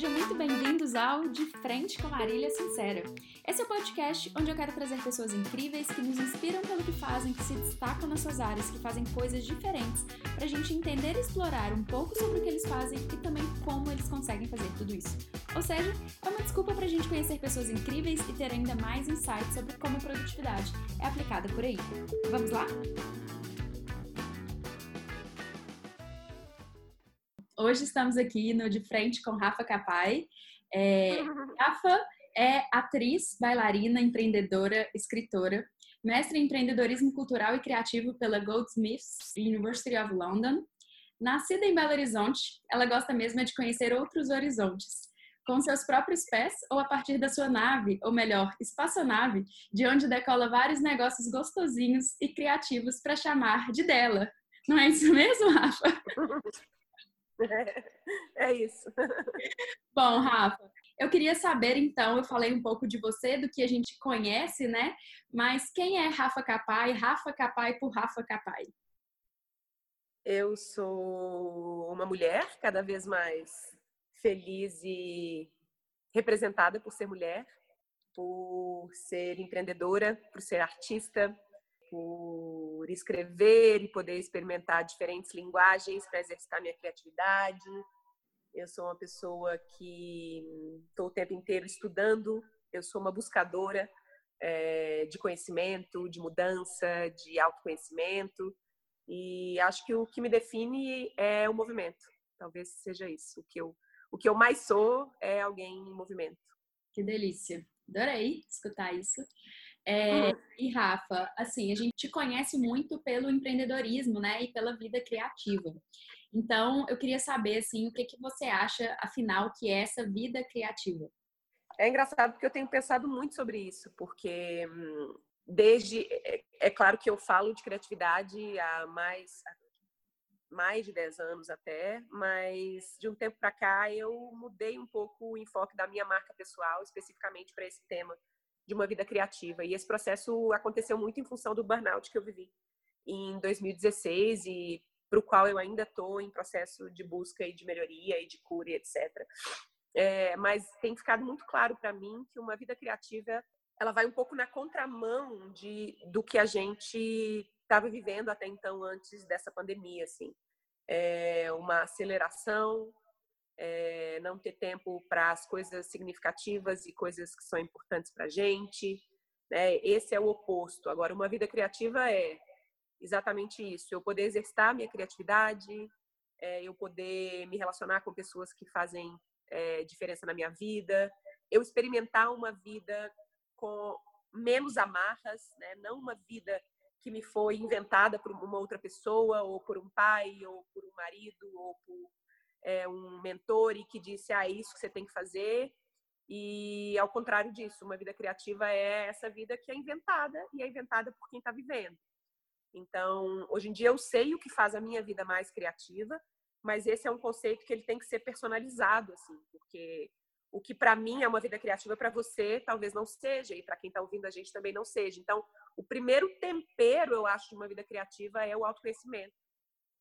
Sejam muito bem-vindos ao De Frente com Marília Sincera. Esse é o podcast onde eu quero trazer pessoas incríveis que nos inspiram pelo que fazem, que se destacam nas suas áreas, que fazem coisas diferentes, para a gente entender e explorar um pouco sobre o que eles fazem e também como eles conseguem fazer tudo isso. Ou seja, é uma desculpa para a gente conhecer pessoas incríveis e ter ainda mais insights sobre como a produtividade é aplicada por aí. Vamos lá? Hoje estamos aqui no De Frente com Rafa Capai. É, Rafa é atriz, bailarina, empreendedora, escritora, mestre em empreendedorismo cultural e criativo pela Goldsmiths University of London. Nascida em Belo Horizonte, ela gosta mesmo de conhecer outros horizontes, com seus próprios pés ou a partir da sua nave, ou melhor, espaçonave, de onde decola vários negócios gostosinhos e criativos para chamar de dela. Não é isso mesmo, Rafa? É, isso. Bom, Rafa, eu queria saber então, eu falei um pouco de você, do que a gente conhece, né? Mas quem é Rafa Capai? Rafa Capai por Rafa Capai. Eu sou uma mulher cada vez mais feliz e representada por ser mulher, por ser empreendedora, por ser artista, por escrever e poder experimentar diferentes linguagens para exercitar minha criatividade. Eu sou uma pessoa que estou o tempo inteiro estudando, eu sou uma buscadora é, de conhecimento, de mudança, de autoconhecimento. E acho que o que me define é o movimento. Talvez seja isso. O que eu, o que eu mais sou é alguém em movimento. Que delícia. Adorei escutar isso. É, e Rafa, assim, a gente te conhece muito pelo empreendedorismo, né, e pela vida criativa. Então, eu queria saber, assim, o que, que você acha, afinal, que é essa vida criativa? É engraçado porque eu tenho pensado muito sobre isso, porque hum, desde é, é claro que eu falo de criatividade há mais mais de 10 anos até, mas de um tempo para cá eu mudei um pouco o enfoque da minha marca pessoal especificamente para esse tema de uma vida criativa. E esse processo aconteceu muito em função do burnout que eu vivi em 2016 e para o qual eu ainda estou em processo de busca e de melhoria e de cura e etc. É, mas tem ficado muito claro para mim que uma vida criativa ela vai um pouco na contramão de do que a gente estava vivendo até então antes dessa pandemia assim é uma aceleração é, não ter tempo para as coisas significativas e coisas que são importantes para a gente. Né? Esse é o oposto. Agora, uma vida criativa é exatamente isso: eu poder exercitar minha criatividade, é, eu poder me relacionar com pessoas que fazem é, diferença na minha vida, eu experimentar uma vida com menos amarras, né? não uma vida que me foi inventada por uma outra pessoa, ou por um pai, ou por um marido, ou por é, um mentor e que disse, ah, é isso que você tem que fazer. E ao contrário disso, uma vida criativa é essa vida que é inventada e é inventada por quem está vivendo. Então, hoje em dia eu sei o que faz a minha vida mais criativa, mas esse é um conceito que ele tem que ser personalizado, assim, porque o que para mim é uma vida criativa para você talvez não seja e para quem está ouvindo a gente também não seja. Então, o primeiro tempero eu acho de uma vida criativa é o autoconhecimento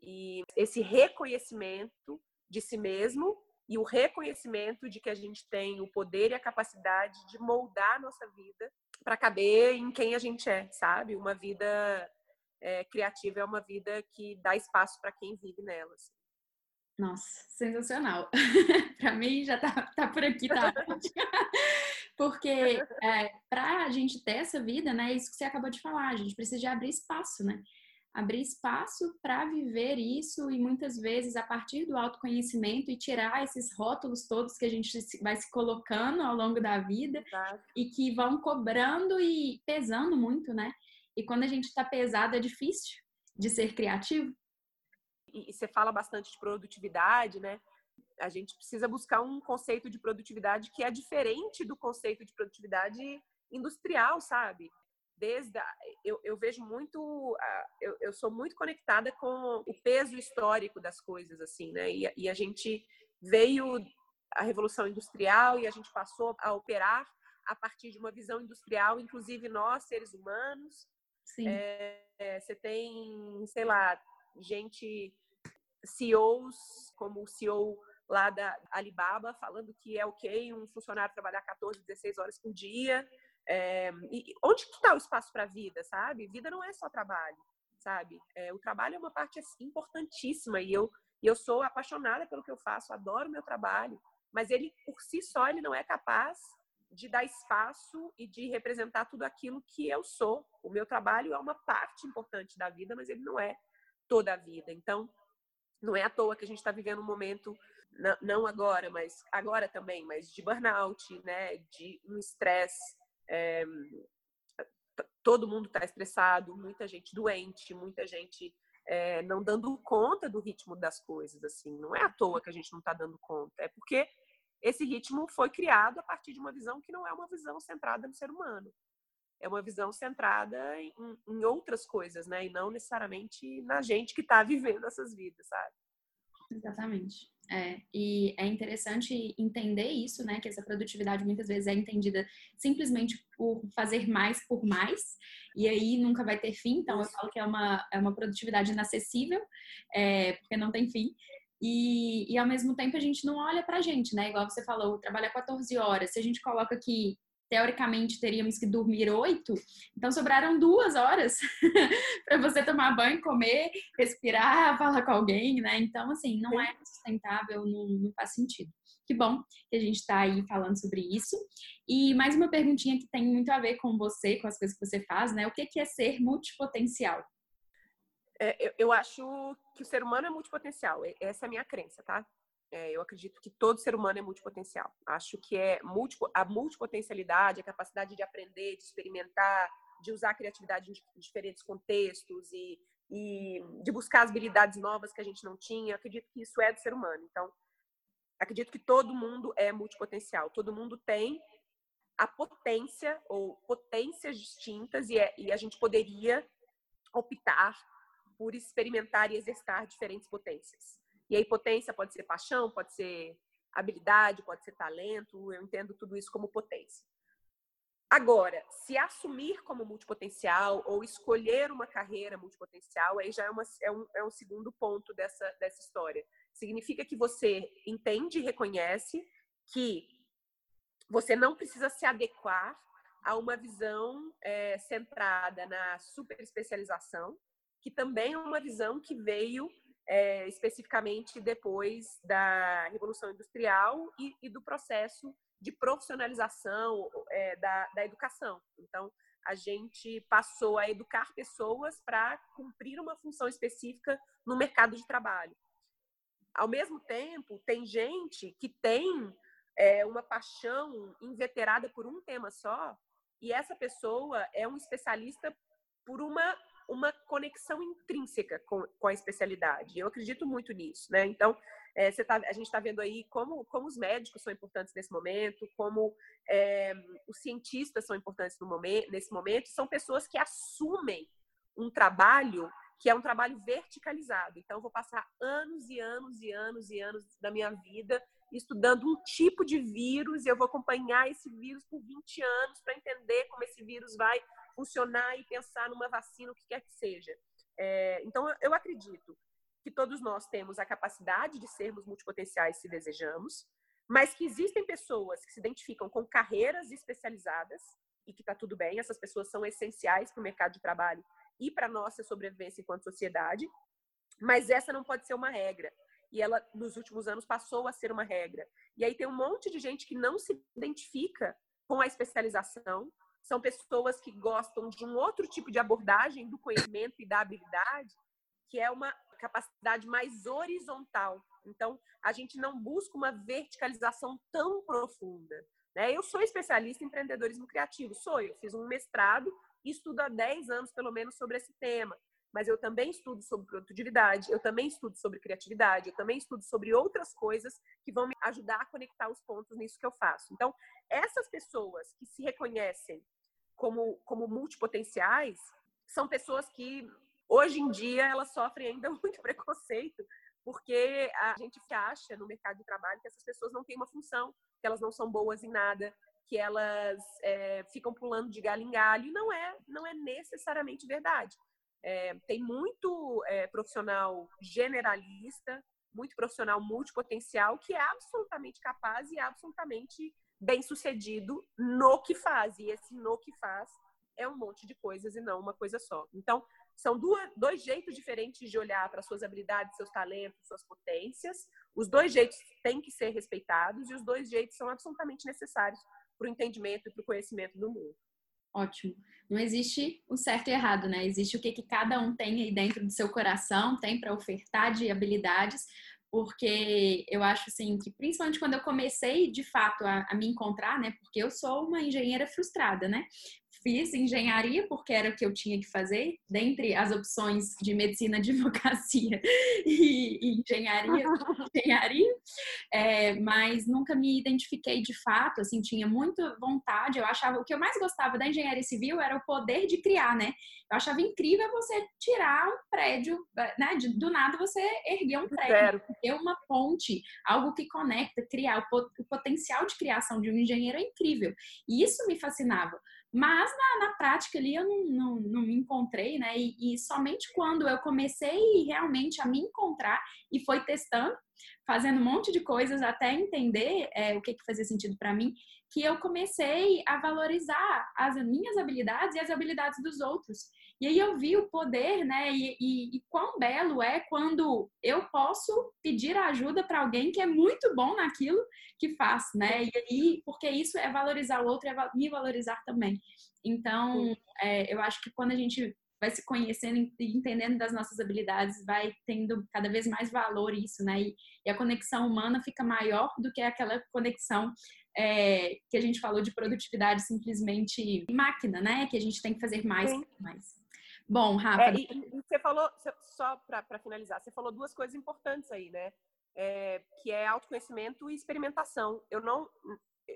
e esse reconhecimento de si mesmo e o reconhecimento de que a gente tem o poder e a capacidade de moldar a nossa vida para caber em quem a gente é, sabe? Uma vida é, criativa é uma vida que dá espaço para quem vive nela. Assim. Nossa, sensacional. para mim já tá, tá por aqui, tá? Porque é, para a gente ter essa vida, né? Isso que você acabou de falar, a gente precisa de abrir espaço, né? Abrir espaço para viver isso e muitas vezes a partir do autoconhecimento e tirar esses rótulos todos que a gente vai se colocando ao longo da vida Exato. e que vão cobrando e pesando muito, né? E quando a gente está pesado é difícil de ser criativo. E, e você fala bastante de produtividade, né? A gente precisa buscar um conceito de produtividade que é diferente do conceito de produtividade industrial, sabe? Desde a, eu, eu, vejo muito eu, eu, sou muito conectada com o peso histórico das coisas assim né e, e, a gente veio a revolução industrial e a gente passou a operar a partir de uma visão industrial inclusive nós seres humanos Sim. É, é, você tem sei lá gente CEOs como o CEO lá da Alibaba falando que é ok um funcionário trabalhar 14, 16 horas por dia. É, e onde que está o espaço para a vida, sabe? Vida não é só trabalho, sabe? É, o trabalho é uma parte assim, importantíssima e eu, eu sou apaixonada pelo que eu faço, adoro meu trabalho, mas ele, por si só, ele não é capaz de dar espaço e de representar tudo aquilo que eu sou. O meu trabalho é uma parte importante da vida, mas ele não é toda a vida. Então, não é à toa que a gente está vivendo um momento, não agora, mas agora também, mas de burnout, né? De um estresse. É, todo mundo está estressado, muita gente doente, muita gente é, não dando conta do ritmo das coisas. Assim, não é à toa que a gente não está dando conta, é porque esse ritmo foi criado a partir de uma visão que não é uma visão centrada no ser humano. É uma visão centrada em, em outras coisas, né? E não necessariamente na gente que está vivendo essas vidas, sabe? Exatamente. É, e é interessante entender isso, né? Que essa produtividade muitas vezes é entendida simplesmente por fazer mais por mais, e aí nunca vai ter fim. Então, eu falo que é uma, é uma produtividade inacessível, é, porque não tem fim. E, e ao mesmo tempo a gente não olha pra gente, né? Igual você falou, trabalhar 14 horas. Se a gente coloca que teoricamente teríamos que dormir oito, então sobraram duas horas para você tomar banho, comer, respirar, falar com alguém, né? Então, assim, não é sustentável, não, não faz sentido. Que bom que a gente está aí falando sobre isso. E mais uma perguntinha que tem muito a ver com você, com as coisas que você faz, né? O que é ser multipotencial? É, eu, eu, acho que o ser humano é multipotencial. Essa é a minha crença, tá? É, eu acredito que todo ser humano é multipotencial. Acho que é a multipotencialidade, a capacidade de aprender, de experimentar, de usar a criatividade em diferentes contextos e, e de buscar habilidades novas que a gente não tinha. acredito que isso é do ser humano. Então, acredito que todo mundo é multipotencial. Todo mundo tem a potência ou potências distintas e, é, e a gente poderia optar por experimentar e exercitar diferentes potências. E aí, potência pode ser paixão, pode ser habilidade, pode ser talento, eu entendo tudo isso como potência. Agora, se assumir como multipotencial ou escolher uma carreira multipotencial, aí já é, uma, é, um, é um segundo ponto dessa, dessa história. Significa que você entende e reconhece que você não precisa se adequar a uma visão é, centrada na super especialização, que também é uma visão que veio é, especificamente depois da Revolução Industrial e, e do processo de profissionalização é, da, da educação. Então, a gente passou a educar pessoas para cumprir uma função específica no mercado de trabalho. Ao mesmo tempo, tem gente que tem é, uma paixão inveterada por um tema só, e essa pessoa é um especialista por uma uma conexão intrínseca com, com a especialidade. Eu acredito muito nisso, né? Então, é, tá, a gente está vendo aí como, como os médicos são importantes nesse momento, como é, os cientistas são importantes momento, nesse momento, são pessoas que assumem um trabalho que é um trabalho verticalizado. Então, eu vou passar anos e anos e anos e anos da minha vida estudando um tipo de vírus e eu vou acompanhar esse vírus por 20 anos para entender como esse vírus vai funcionar e pensar numa vacina, o que quer que seja. É, então, eu acredito que todos nós temos a capacidade de sermos multipotenciais se desejamos, mas que existem pessoas que se identificam com carreiras especializadas e que está tudo bem, essas pessoas são essenciais para o mercado de trabalho e para a nossa sobrevivência enquanto sociedade, mas essa não pode ser uma regra. E ela, nos últimos anos, passou a ser uma regra. E aí tem um monte de gente que não se identifica com a especialização, são pessoas que gostam de um outro tipo de abordagem do conhecimento e da habilidade, que é uma capacidade mais horizontal. Então, a gente não busca uma verticalização tão profunda. Né? Eu sou especialista em empreendedorismo criativo, sou. Eu fiz um mestrado e estudo há 10 anos, pelo menos, sobre esse tema. Mas eu também estudo sobre produtividade, eu também estudo sobre criatividade, eu também estudo sobre outras coisas que vão me ajudar a conectar os pontos nisso que eu faço. Então, essas pessoas que se reconhecem como, como multipotenciais são pessoas que, hoje em dia, elas sofrem ainda muito preconceito, porque a gente acha no mercado de trabalho que essas pessoas não têm uma função, que elas não são boas em nada, que elas é, ficam pulando de galho em galho, e não é, não é necessariamente verdade. É, tem muito é, profissional generalista, muito profissional, multipotencial, que é absolutamente capaz e absolutamente bem sucedido no que faz. E esse no que faz é um monte de coisas e não uma coisa só. Então, são duas, dois jeitos diferentes de olhar para suas habilidades, seus talentos, suas potências. Os dois jeitos têm que ser respeitados e os dois jeitos são absolutamente necessários para o entendimento e para o conhecimento do mundo. Ótimo. Não existe o certo e errado, né? Existe o que, que cada um tem aí dentro do seu coração, tem para ofertar de habilidades, porque eu acho assim que principalmente quando eu comecei de fato a, a, me encontrar, né? Porque eu sou uma engenheira frustrada, né? Fiz engenharia porque era o que eu tinha que fazer, dentre as opções de medicina, advocacia e, e engenharia, engenharia é, mas nunca me identifiquei de fato, assim, tinha muita vontade, eu achava, o que eu mais gostava da engenharia civil era o poder de criar, né? Eu achava incrível você tirar um prédio, né? Do nada você erguer um prédio, ter uma ponte, algo que conecta, criar, o potencial de criação de um engenheiro é incrível. E isso me fascinava. Mas na, na prática ali eu não, não, não me encontrei, né? E, e, somente quando eu comecei realmente a me encontrar e foi testando, fazendo um monte de coisas até entender é, o que, que fazia sentido para mim, que eu comecei a valorizar as minhas habilidades e as habilidades dos outros. E aí eu vi o poder, né? E, e, e quão belo é quando eu posso pedir ajuda para alguém que é muito bom naquilo que faz, né? E aí, porque isso é valorizar o outro e é me valorizar também. Então, é, eu acho que quando a gente vai se conhecendo e entendendo das nossas habilidades, vai tendo cada vez mais valor isso, né? E, e a conexão humana fica maior do que aquela conexão é, que a gente falou de produtividade simplesmente máquina, né? Que a gente tem que fazer mais, Sim. mais. Bom, Rafa. É, e, e, você falou, só para finalizar, você falou duas coisas importantes aí, né? É, que é autoconhecimento e experimentação. Eu não,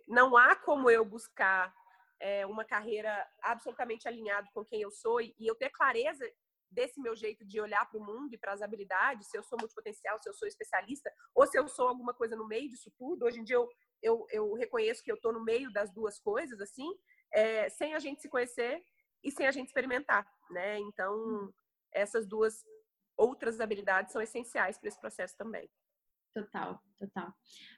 não há como eu buscar é, uma carreira absolutamente alinhada com quem eu sou e, e eu ter clareza desse meu jeito de olhar para o mundo e para as habilidades, se eu sou multipotencial, se eu sou especialista, ou se eu sou alguma coisa no meio disso tudo. Hoje em dia eu, eu, eu reconheço que eu estou no meio das duas coisas, assim, é, sem a gente se conhecer e sem a gente experimentar, né? Então, essas duas outras habilidades são essenciais para esse processo também. Total, total.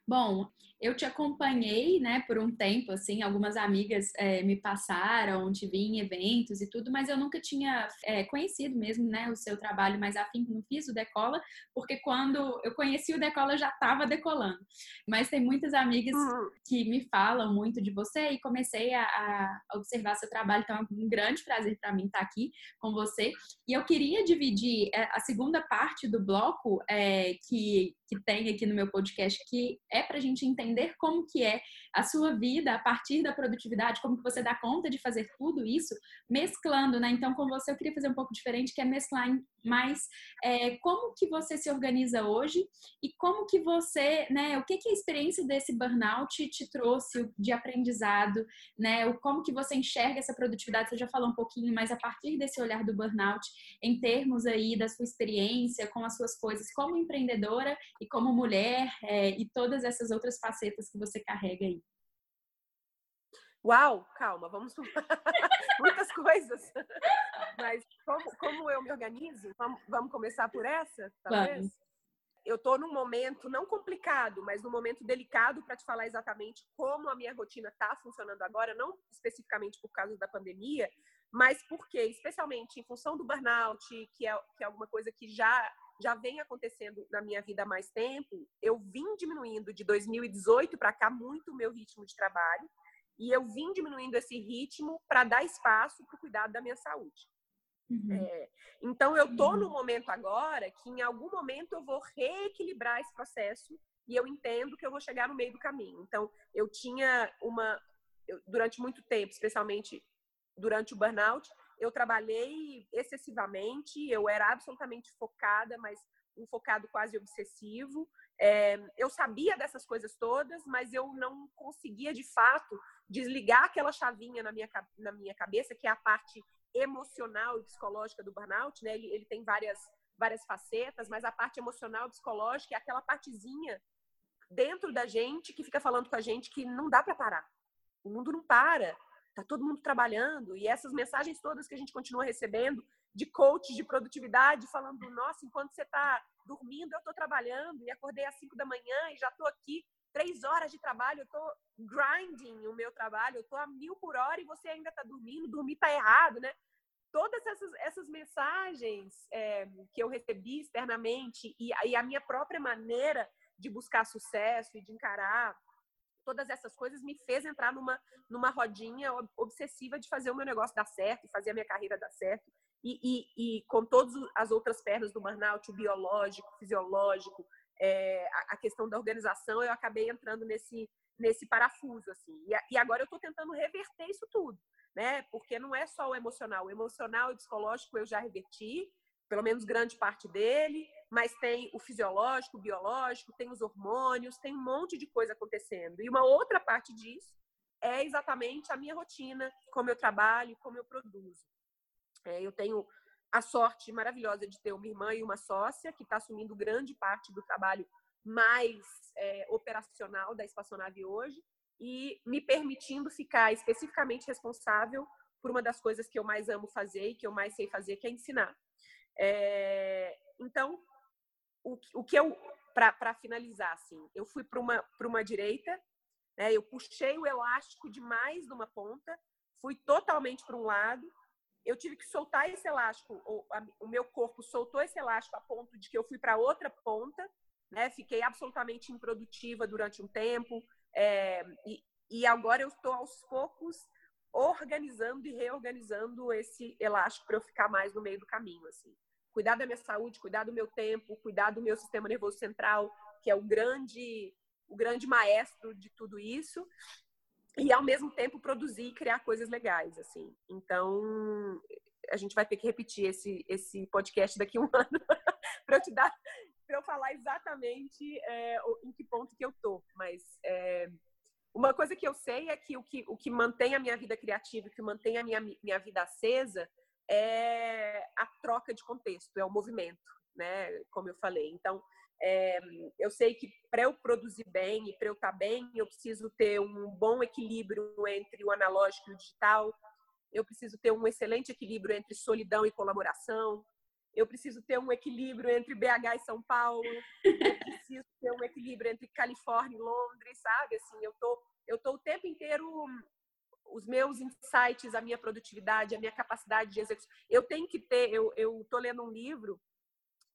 Bom, eu te acompanhei, né, por um tempo, assim, algumas amigas é, me passaram, te vi em eventos e tudo, mas eu nunca tinha é, conhecido mesmo, né, o seu trabalho mais afim, não fiz o Decola, porque quando eu conheci o Decola eu já estava decolando. Mas tem muitas amigas uhum. que me falam muito de você e comecei a, a observar seu trabalho, então é um grande prazer para mim estar aqui com você. E eu queria dividir é, a segunda parte do bloco é, que, que tem aqui no meu podcast, que é para a gente entender como que é a sua vida a partir da produtividade, como que você dá conta de fazer tudo isso, mesclando, né? Então, com você eu queria fazer um pouco diferente, que é mesclar mais é, como que você se organiza hoje e como que você, né? O que que a experiência desse burnout te trouxe de aprendizado, né? O como que você enxerga essa produtividade? Você já falou um pouquinho, mas a partir desse olhar do burnout, em termos aí da sua experiência com as suas coisas como empreendedora e como mulher é, e todas essas outras facetas que você carrega aí. Uau, calma, vamos muitas coisas. Mas como, como eu me organizo? Vamos, vamos começar por essa, talvez? Vamos. Eu estou num momento não complicado, mas num momento delicado para te falar exatamente como a minha rotina está funcionando agora, não especificamente por causa da pandemia, mas porque, especialmente em função do burnout, que é, que é alguma coisa que já já vem acontecendo na minha vida há mais tempo, eu vim diminuindo de 2018 para cá muito o meu ritmo de trabalho e eu vim diminuindo esse ritmo para dar espaço para o cuidado da minha saúde. Uhum. É, então eu tô no momento agora que em algum momento eu vou reequilibrar esse processo e eu entendo que eu vou chegar no meio do caminho. Então eu tinha uma eu, durante muito tempo, especialmente durante o burnout, eu trabalhei excessivamente, eu era absolutamente focada, mas um focado quase obsessivo. É, eu sabia dessas coisas todas, mas eu não conseguia de fato desligar aquela chavinha na minha, na minha cabeça, que é a parte emocional e psicológica do burnout, né? Ele, ele tem várias, várias facetas, mas a parte emocional e psicológica é aquela partezinha dentro da gente que fica falando com a gente que não dá para parar. O mundo não para tá todo mundo trabalhando e essas mensagens todas que a gente continua recebendo de coach de produtividade falando, nossa, enquanto você está dormindo, eu estou trabalhando e acordei às 5 da manhã e já estou aqui três horas de trabalho, eu estou grinding o meu trabalho, eu estou a mil por hora e você ainda está dormindo, dormir está errado, né? Todas essas, essas mensagens é, que eu recebi externamente e, e a minha própria maneira de buscar sucesso e de encarar todas essas coisas me fez entrar numa, numa rodinha obsessiva de fazer o meu negócio dar certo, fazer a minha carreira dar certo. E, e, e com todas as outras pernas do burnout, o biológico, o fisiológico, é, a, a, questão da organização, eu acabei entrando nesse, nesse parafuso, assim. E, e agora eu estou tentando reverter isso tudo, né? Porque não é só o emocional. O emocional e o psicológico eu já reverti, pelo menos grande parte dele, mas tem o fisiológico, o biológico, tem os hormônios, tem um monte de coisa acontecendo. E uma outra parte disso é exatamente a minha rotina, como eu trabalho, como eu produzo. É, eu tenho a sorte maravilhosa de ter uma irmã e uma sócia que está assumindo grande parte do trabalho mais é, operacional da espaçonave hoje e me permitindo ficar especificamente responsável por uma das coisas que eu mais amo fazer e que eu mais sei fazer, que é ensinar. É, então, o, o que eu, para finalizar, assim, eu fui para uma, uma direita, né, eu puxei o elástico demais numa ponta, fui totalmente para um lado, eu tive que soltar esse elástico, o, a, o meu corpo soltou esse elástico a ponto de que eu fui para outra ponta, né? Fiquei absolutamente improdutiva durante um tempo é, e, e agora eu estou aos poucos organizando e reorganizando esse elástico para eu ficar mais no meio do caminho, assim. Cuidar da minha saúde, cuidar do meu tempo, cuidar do meu sistema nervoso central, que é o grande o grande maestro de tudo isso e ao mesmo tempo produzir e criar coisas legais, assim. Então, a gente vai ter que repetir esse, esse podcast daqui a um ano para eu te dar, para eu falar exatamente é, em que ponto que eu tô. Mas é, uma coisa que eu sei é que o que, o que mantém a minha vida criativa, o que mantém a minha, minha vida acesa é a troca de contexto, é o movimento, né? Como eu falei. Então, é, eu sei que para eu produzir bem e para eu estar tá bem, eu preciso ter um bom equilíbrio entre o analógico e o digital. Eu preciso ter um excelente equilíbrio entre solidão e colaboração. Eu preciso ter um equilíbrio entre BH e São Paulo. Eu preciso ter um equilíbrio entre Califórnia e Londres, sabe? Assim, eu tô, eu tô o tempo inteiro os meus insights, a minha produtividade, a minha capacidade de execução. Eu tenho que ter. Eu, eu tô lendo um livro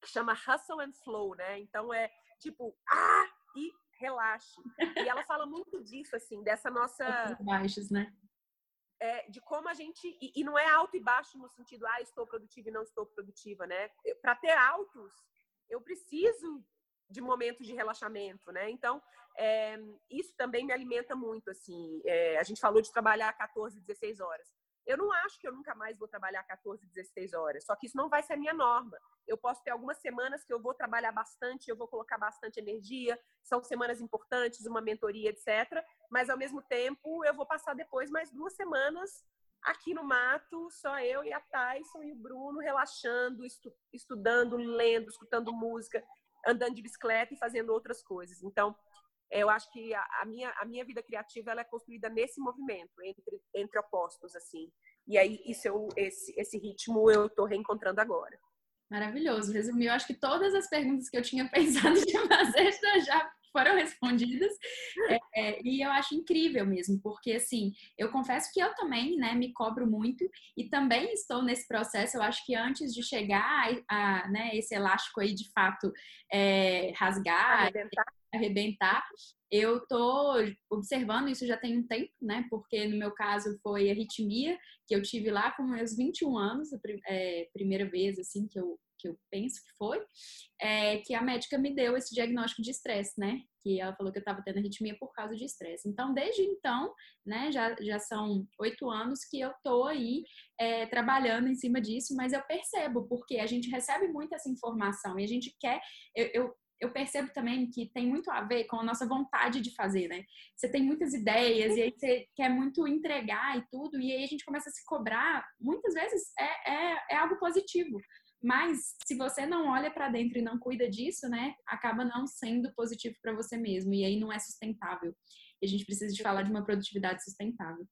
que chama Hustle and Flow, né? Então é tipo, ah, e relaxe. E ela fala muito disso, assim, dessa nossa. Baixos, né? É, de como a gente. E, e, não é alto e baixo no sentido, ah, estou produtiva e não estou produtiva, né? Para ter altos, eu preciso de momentos de relaxamento, né? Então, é, isso também me alimenta muito, assim. É, a gente falou de trabalhar 14, 16 horas. Eu não acho que eu nunca mais vou trabalhar 14, 16 horas, só que isso não vai ser a minha norma. Eu posso ter algumas semanas que eu vou trabalhar bastante, eu vou colocar bastante energia, são semanas importantes, uma mentoria, etc. Mas, ao mesmo tempo, eu vou passar depois mais duas semanas aqui no mato, só eu e a Tyson e o Bruno relaxando, estu estudando, lendo, escutando música, andando de bicicleta e fazendo outras coisas. Então, eu acho que a, minha, a minha vida criativa ela é construída nesse movimento, entre, entre opostos, assim. E aí, isso eu, esse, esse ritmo eu estou reencontrando agora. Maravilhoso. Resumiu, acho que todas as perguntas que eu tinha pensado de fazer já foram respondidas. É, é, e eu acho incrível mesmo, porque assim, eu confesso que eu também, né, me cobro muito e também estou nesse processo. Eu acho que antes de chegar a, a né, esse elástico aí de fato é, rasgar, arrebentar. arrebentar, eu tô observando isso já tem um tempo, né? Porque no meu caso foi arritmia, que eu tive lá com meus 21 anos, a é, primeira vez assim que eu que eu penso que foi, é que a médica me deu esse diagnóstico de estresse, né? Que ela falou que eu estava tendo arritmia por causa de estresse. Então, desde então, né, já, já são oito anos que eu tô aí é, trabalhando em cima disso, mas eu percebo, porque a gente recebe muito essa informação e a gente quer. eu, eu eu percebo também que tem muito a ver com a nossa vontade de fazer, né? Você tem muitas ideias e aí você quer muito entregar e tudo, e aí a gente começa a se cobrar. Muitas vezes é, é, é algo positivo, mas se você não olha para dentro e não cuida disso, né, acaba não sendo positivo para você mesmo e aí não é sustentável. E a gente precisa de falar de uma produtividade sustentável.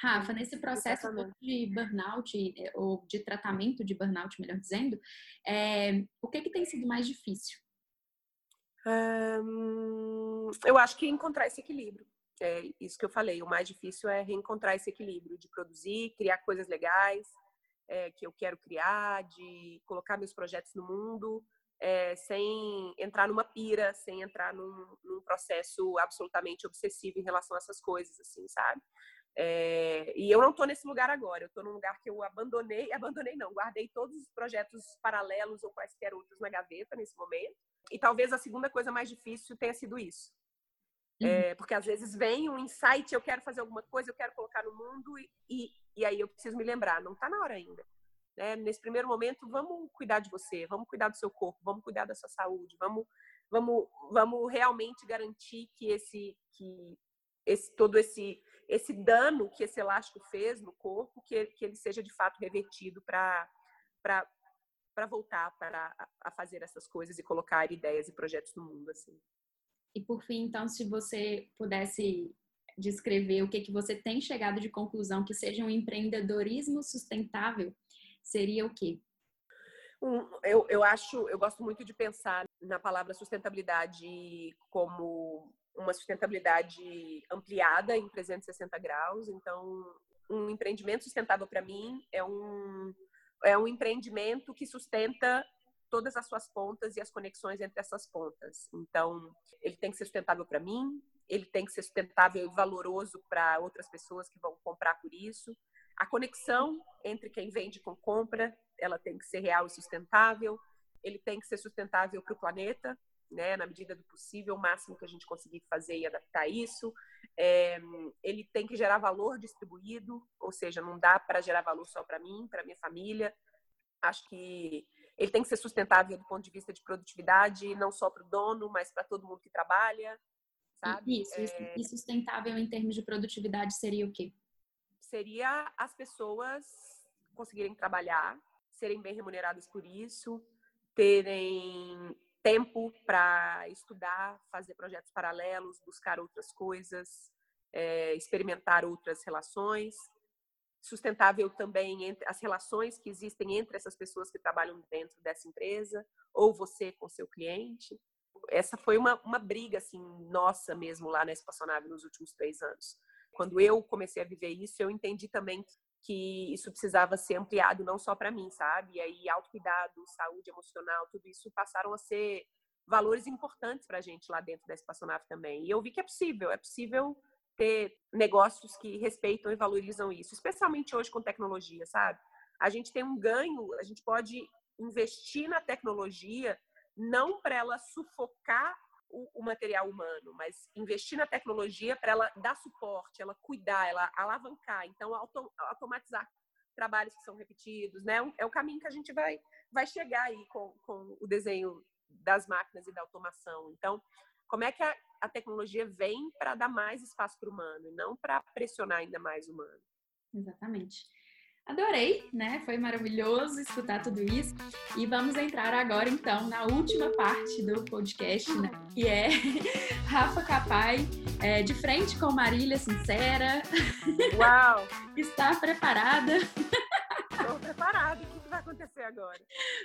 Rafa, nesse processo de burnout, eh, ou de tratamento de burnout, melhor dizendo, é, o que, que tem sido mais difícil? eu acho que encontrar esse equilíbrio. É isso que eu falei. O mais difícil é reencontrar esse equilíbrio de produzir, criar coisas legais é, que eu quero criar, de colocar meus projetos no mundo, é, sem entrar numa pira, sem entrar num, num, processo absolutamente obsessivo em relação a essas coisas, assim, sabe? É, e eu não estou nesse lugar agora, eu estou num lugar que eu abandonei, abandonei não, guardei todos os projetos paralelos ou quaisquer outros na gaveta nesse momento. E talvez a segunda coisa mais difícil tenha sido isso. Uhum. É, porque às vezes vem um insight, eu quero fazer alguma coisa, eu quero colocar no mundo, e, e, aí eu preciso me lembrar, não está na hora ainda. Né? Nesse primeiro momento, vamos cuidar de você, vamos cuidar do seu corpo, vamos cuidar da sua saúde, vamos, vamos, vamos realmente garantir que esse, que esse todo esse esse dano que esse elástico fez no corpo, que, que ele seja de fato revertido para para voltar para a fazer essas coisas e colocar ideias e projetos no mundo assim. E por fim, então, se você pudesse descrever o que que você tem chegado de conclusão que seja um empreendedorismo sustentável, seria o quê? Um, eu, eu acho, eu gosto muito de pensar na palavra sustentabilidade como uma sustentabilidade ampliada em 360 graus. Então, um empreendimento sustentável para mim é um, é um empreendimento que sustenta todas as suas pontas e as conexões entre essas pontas. Então, ele tem que ser sustentável para mim, ele tem que ser sustentável e valoroso para outras pessoas que vão comprar por isso. A conexão entre quem vende com compra, ela tem que ser real e sustentável. Ele tem que ser sustentável para o planeta, né, na medida do possível, o máximo que a gente conseguir fazer e adaptar isso. É, ele tem que gerar valor distribuído, ou seja, não dá para gerar valor só para mim, para minha família. Acho que ele tem que ser sustentável do ponto de vista de produtividade, não só para o dono, mas para todo mundo que trabalha, sabe? Isso, é... e sustentável em termos de produtividade seria o quê? seria as pessoas conseguirem trabalhar, serem bem remuneradas por isso, terem tempo para estudar, fazer projetos paralelos, buscar outras coisas, é, experimentar outras relações. Sustentável também entre as relações que existem entre essas pessoas que trabalham dentro dessa empresa, ou você com seu cliente. Essa foi uma, uma briga, assim, nossa mesmo lá na Espaçonave nos últimos três anos quando eu comecei a viver isso, eu entendi também que isso precisava ser ampliado não só para mim, sabe? E aí autocuidado, saúde emocional, tudo isso passaram a ser valores importantes para a gente lá dentro da espaçonave também. E eu vi que é possível, é possível ter negócios que respeitam e valorizam isso, especialmente hoje com tecnologia, sabe? A gente tem um ganho, a gente pode investir na tecnologia não para ela sufocar o, o material humano, mas investir na tecnologia para ela dar suporte, ela cuidar, ela alavancar, então auto, automatizar trabalhos que são repetidos, né? É o caminho que a gente vai, vai chegar aí com, com o desenho das máquinas e da automação. Então, como é que a, a tecnologia vem para dar mais espaço para o humano e não para pressionar ainda mais o humano? Exatamente. Adorei, né? Foi maravilhoso escutar tudo isso. E vamos entrar agora, então, na última parte do podcast, né? que é Rafa Capai, é, de frente com Marília Sincera. Uau! Está preparada? Estou preparada. Acontecer agora?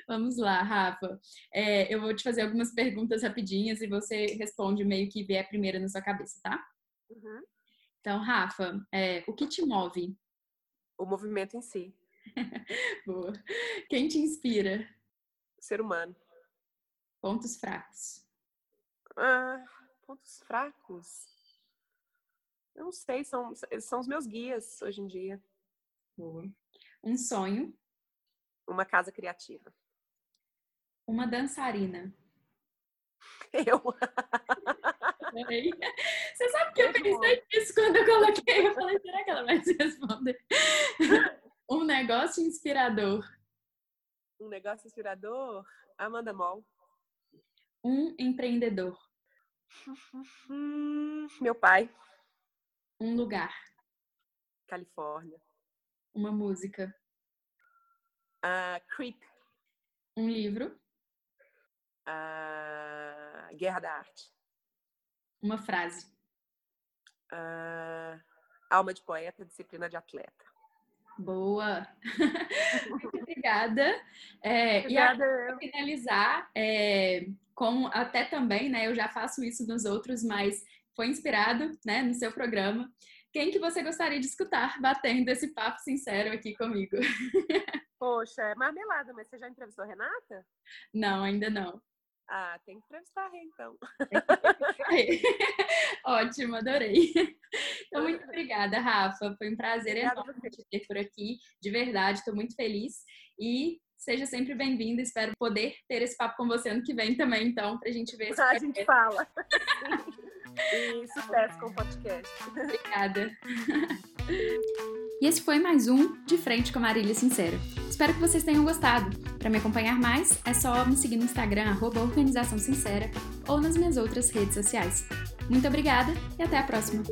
Vamos lá, Rafa. É, eu vou te fazer algumas perguntas rapidinhas e você responde meio que vier primeiro na sua cabeça, tá? Uhum. Então, Rafa, é, o que te move? o movimento em si. Boa. Quem te inspira? O ser humano. Pontos fracos. Ah, pontos fracos? Eu não sei, são, são os meus guias hoje em dia. Boa. Um sonho? Uma casa criativa. Uma dançarina. Eu. Você sabe que eu pensei nisso quando eu coloquei? Eu falei, será que ela vai se responder? Um negócio inspirador. Um negócio inspirador? Amanda Moll. Um empreendedor. Meu pai. Um lugar. Califórnia. Uma música. Uh, Creep. Um livro. Uh, Guerra da Arte. Uma frase. Uh, alma de poeta, disciplina de atleta. Boa! Muito obrigada. É, obrigada. E para finalizar, é, com até também, né? Eu já faço isso nos outros, mas foi inspirado, né, no seu programa. Quem que você gostaria de escutar batendo esse papo sincero aqui comigo? Poxa, é marmelada, mas você já entrevistou a Renata? Não, ainda não. Ah, tem que entrevistar a Rê, então. Ótimo, adorei. Então, muito obrigada, Rafa. Foi um prazer obrigada enorme te ter por aqui. De verdade, estou muito feliz. E seja sempre bem-vinda. Espero poder ter esse papo com você ano que vem também, então, para a gente ver se. Ah, a gente fala. e sucesso com o podcast. Obrigada. E esse foi mais um De Frente com a Marília Sincera. Espero que vocês tenham gostado. Para me acompanhar mais, é só me seguir no Instagram, arroba Organização Sincera, ou nas minhas outras redes sociais. Muito obrigada e até a próxima!